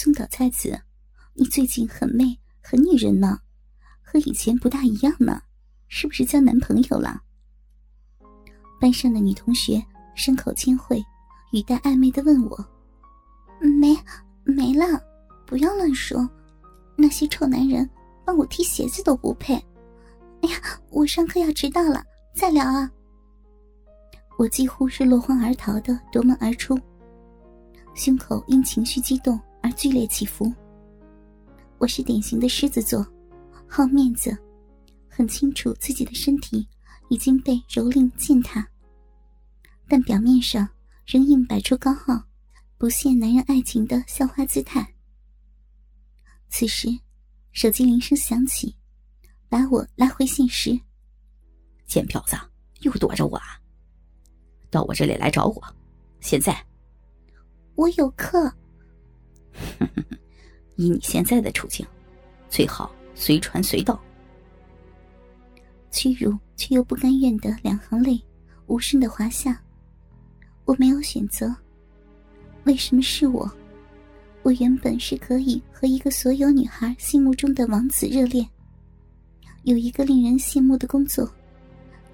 松岛菜子，你最近很媚，很女人呢，和以前不大一样呢，是不是交男朋友了？班上的女同学声口千惠，语带暧昧的问我：“没，没了，不要乱说，那些臭男人帮我踢鞋子都不配。哎呀，我上课要迟到了，再聊啊！”我几乎是落荒而逃的夺门而出，胸口因情绪激动而剧烈起伏。我是典型的狮子座，好面子，很清楚自己的身体已经被蹂躏践踏，但表面上仍硬摆出高傲、不屑男人爱情的校花姿态。此时，手机铃声响起，把我拉回现实。贱婊子，又躲着我啊！到我这里来找我，现在。我有课。哼哼哼以你现在的处境，最好随传随到。屈辱却又不甘愿的两行泪，无声的滑下。我没有选择。为什么是我？我原本是可以和一个所有女孩心目中的王子热恋，有一个令人羡慕的工作，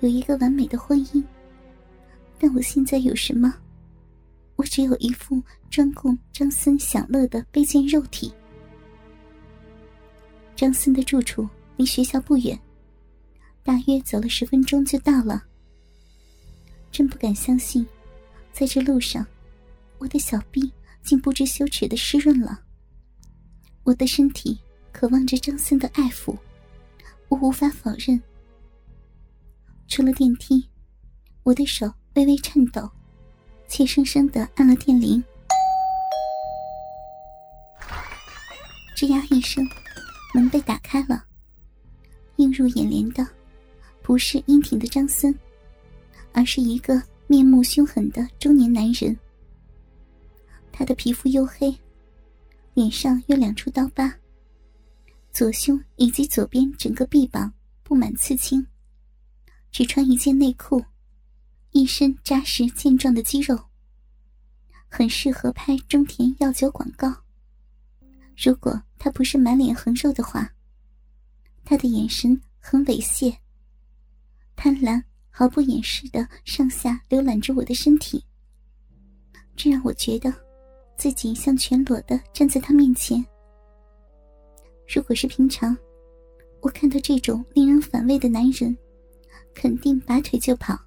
有一个完美的婚姻。但我现在有什么？我只有一副专供张森享乐的卑贱肉体。张森的住处离学校不远，大约走了十分钟就到了。真不敢相信，在这路上，我的小臂竟不知羞耻的湿润了。我的身体渴望着张森的爱抚，我无法否认。出了电梯，我的手。微微颤抖，怯生生的按了电铃。吱呀一声，门被打开了。映入眼帘的，不是英挺的张森，而是一个面目凶狠的中年男人。他的皮肤黝黑，脸上有两处刀疤，左胸以及左边整个臂膀布满刺青，只穿一件内裤。一身扎实健壮的肌肉，很适合拍中田药酒广告。如果他不是满脸横肉的话，他的眼神很猥亵，贪婪毫不掩饰的上下浏览着我的身体，这让我觉得自己像全裸的站在他面前。如果是平常，我看到这种令人反胃的男人，肯定拔腿就跑。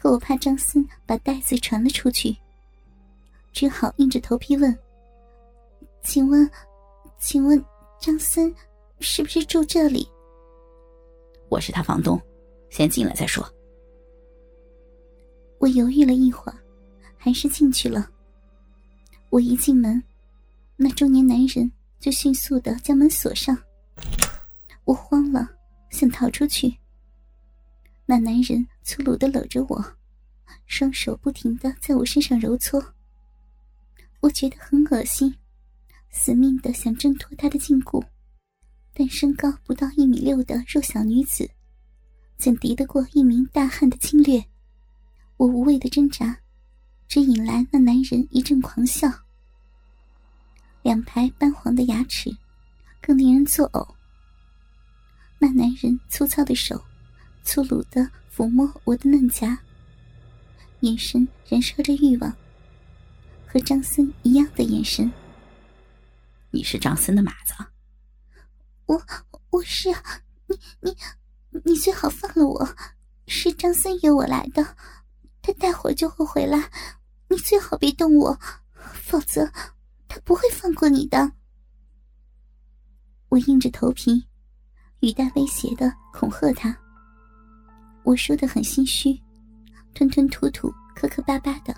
可我怕张森把袋子传了出去，只好硬着头皮问：“请问，请问张森是不是住这里？”我是他房东，先进来再说。我犹豫了一会儿，还是进去了。我一进门，那中年男人就迅速的将门锁上。我慌了，想逃出去。那男人粗鲁的搂着我，双手不停的在我身上揉搓。我觉得很恶心，死命的想挣脱他的禁锢，但身高不到一米六的弱小女子，怎敌得过一名大汉的侵略？我无谓的挣扎，只引来那男人一阵狂笑。两排斑黄的牙齿，更令人作呕。那男人粗糙的手。粗鲁的抚摸我的嫩颊，眼神燃烧着欲望，和张森一样的眼神。你是张森的马子？我我是，你你你最好放了我，是张森约我来的，他待会儿就会回来，你最好别动我，否则他不会放过你的。我硬着头皮，语带威胁的恐吓他。我说的很心虚，吞吞吐吐、磕磕巴巴的。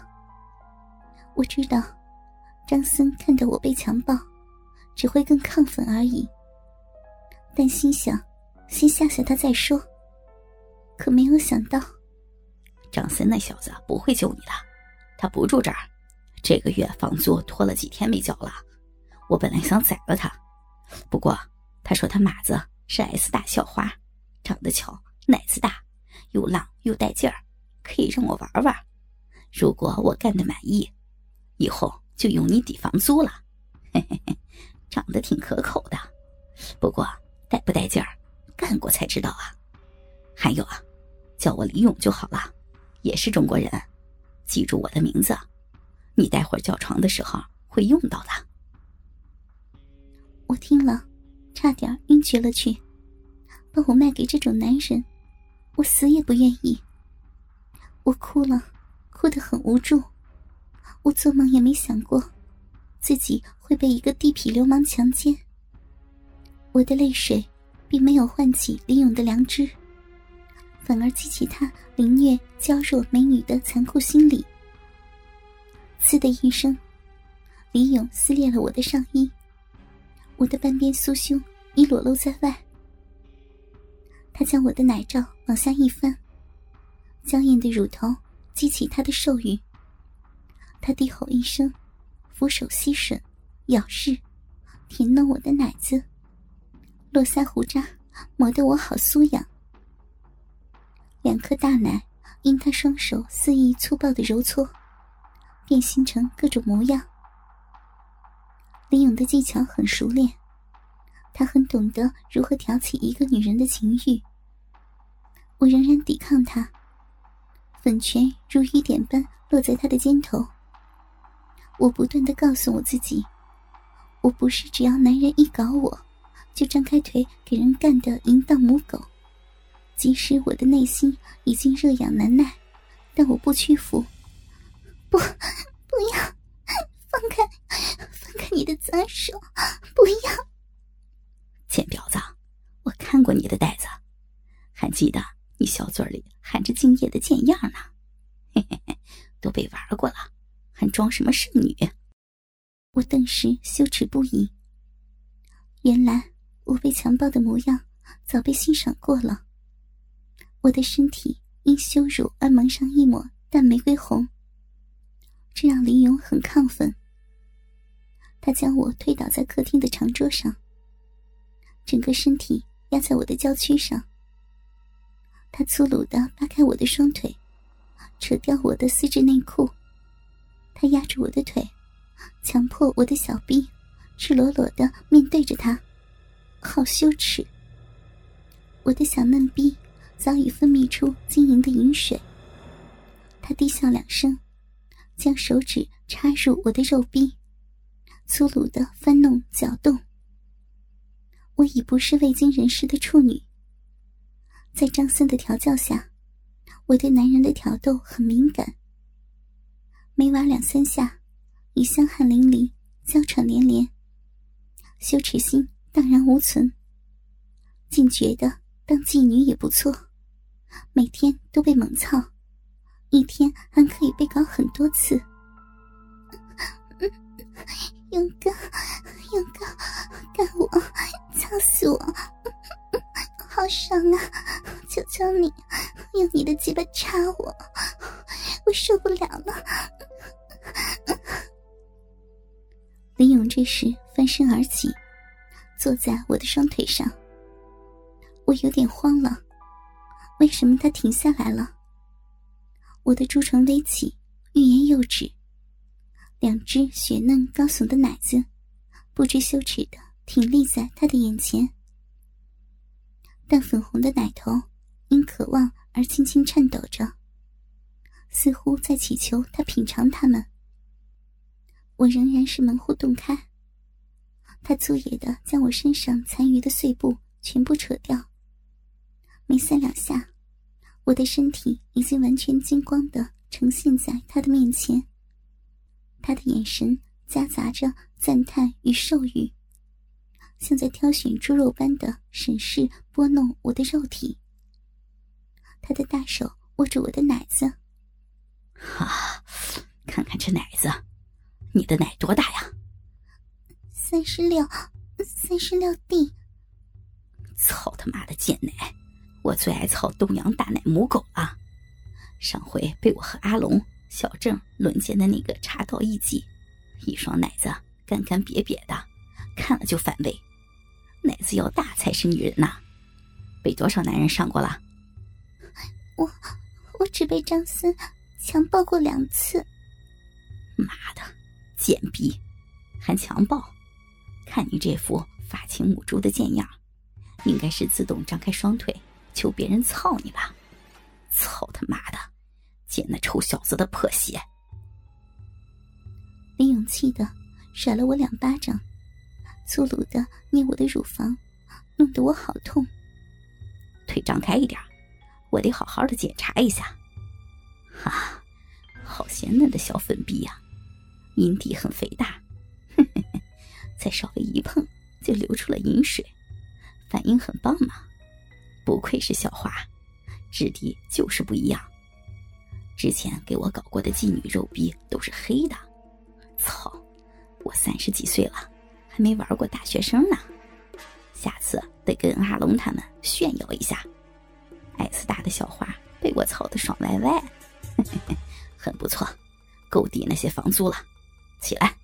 我知道，张森看到我被强暴，只会更亢奋而已。但心想，先吓吓他再说。可没有想到，张森那小子不会救你的，他不住这儿。这个月房租拖了几天没交了，我本来想宰了他，不过他说他马子是 S 大校花，长得巧，奶子大。又浪又带劲儿，可以让我玩玩。如果我干的满意，以后就用你抵房租了。嘿嘿嘿，长得挺可口的，不过带不带劲儿，干过才知道啊。还有啊，叫我李勇就好了，也是中国人，记住我的名字，你待会儿叫床的时候会用到的。我听了，差点晕厥了去，把我卖给这种男人，我死也不愿意。我哭了，哭得很无助。我做梦也没想过，自己会被一个地痞流氓强奸。我的泪水，并没有唤起李勇的良知，反而激起他凌虐娇弱美女的残酷心理。呲的一声，李勇撕裂了我的上衣，我的半边酥胸已裸露在外。他将我的奶罩往下一翻。娇艳的乳头激起他的兽欲，他低吼一声，俯首吸吮、咬噬、舔弄我的奶子，络腮胡渣磨得我好酥痒。两颗大奶因他双手肆意粗暴的揉搓，变形成各种模样。李勇的技巧很熟练，他很懂得如何挑起一个女人的情欲。我仍然抵抗他。粉拳如雨点般落在他的肩头。我不断的告诉我自己，我不是只要男人一搞我，就张开腿给人干的淫荡母狗。即使我的内心已经热痒难耐，但我不屈服。不，不要，放开，放开你的脏手，不要！贱婊子，我看过你的袋子，还记得。你小嘴里含着精液的贱样呢，嘿嘿嘿，都被玩过了，还装什么圣女？我顿时羞耻不已。原来我被强暴的模样早被欣赏过了。我的身体因羞辱而蒙上一抹淡玫瑰红，这让林勇很亢奋。他将我推倒在客厅的长桌上，整个身体压在我的娇躯上。他粗鲁的扒开我的双腿，扯掉我的丝质内裤。他压住我的腿，强迫我的小臂赤裸裸的面对着他，好羞耻。我的小嫩逼早已分泌出晶莹的饮水。他低笑两声，将手指插入我的肉壁，粗鲁的翻弄搅动。我已不是未经人事的处女。在张森的调教下，我对男人的挑逗很敏感。每玩两三下，已香汗淋漓，娇喘连连，羞耻心荡然无存，竟觉得当妓女也不错，每天都被猛操，一天还可以被搞很多次。勇哥，操死我！好爽啊！求求你，用你的鸡巴插我，我受不了了。林勇这时翻身而起，坐在我的双腿上。我有点慌了，为什么他停下来了？我的朱唇微起，欲言又止，两只雪嫩高耸的奶子不知羞耻的挺立在他的眼前。但粉红的奶头因渴望而轻轻颤抖着，似乎在祈求他品尝它们。我仍然是门户洞开，他粗野的将我身上残余的碎布全部扯掉。没三两下，我的身体已经完全金光的呈现在他的面前。他的眼神夹杂着赞叹与授予。像在挑选猪肉般的审视、拨弄我的肉体。他的大手握住我的奶子，啊，看看这奶子，你的奶多大呀？三十六，三十六 D。操他妈的贱奶！我最爱操东洋大奶母狗了。上回被我和阿龙、小郑轮奸的那个茶道一级，一双奶子干干瘪瘪的，看了就反胃。奶子要大才是女人呐！被多少男人上过了？我我只被张森强暴过两次。妈的，贱逼，还强暴！看你这副发情母猪的贱样，应该是自动张开双腿求别人操你吧？操他妈的！捡那臭小子的破鞋！李勇气的甩了我两巴掌，粗鲁的捏我的乳房，弄得我好痛。腿张开一点，我得好好的检查一下。哈，好鲜嫩的小粉臂呀，阴蒂很肥大，再稍微一碰就流出了饮水，反应很棒嘛！不愧是小花，质地就是不一样。之前给我搞过的妓女肉逼都是黑的，操！我三十几岁了，还没玩过大学生呢。下次得跟阿龙他们炫耀一下。S 大的小花被我操的爽歪歪，很不错，够抵那些房租了。起来。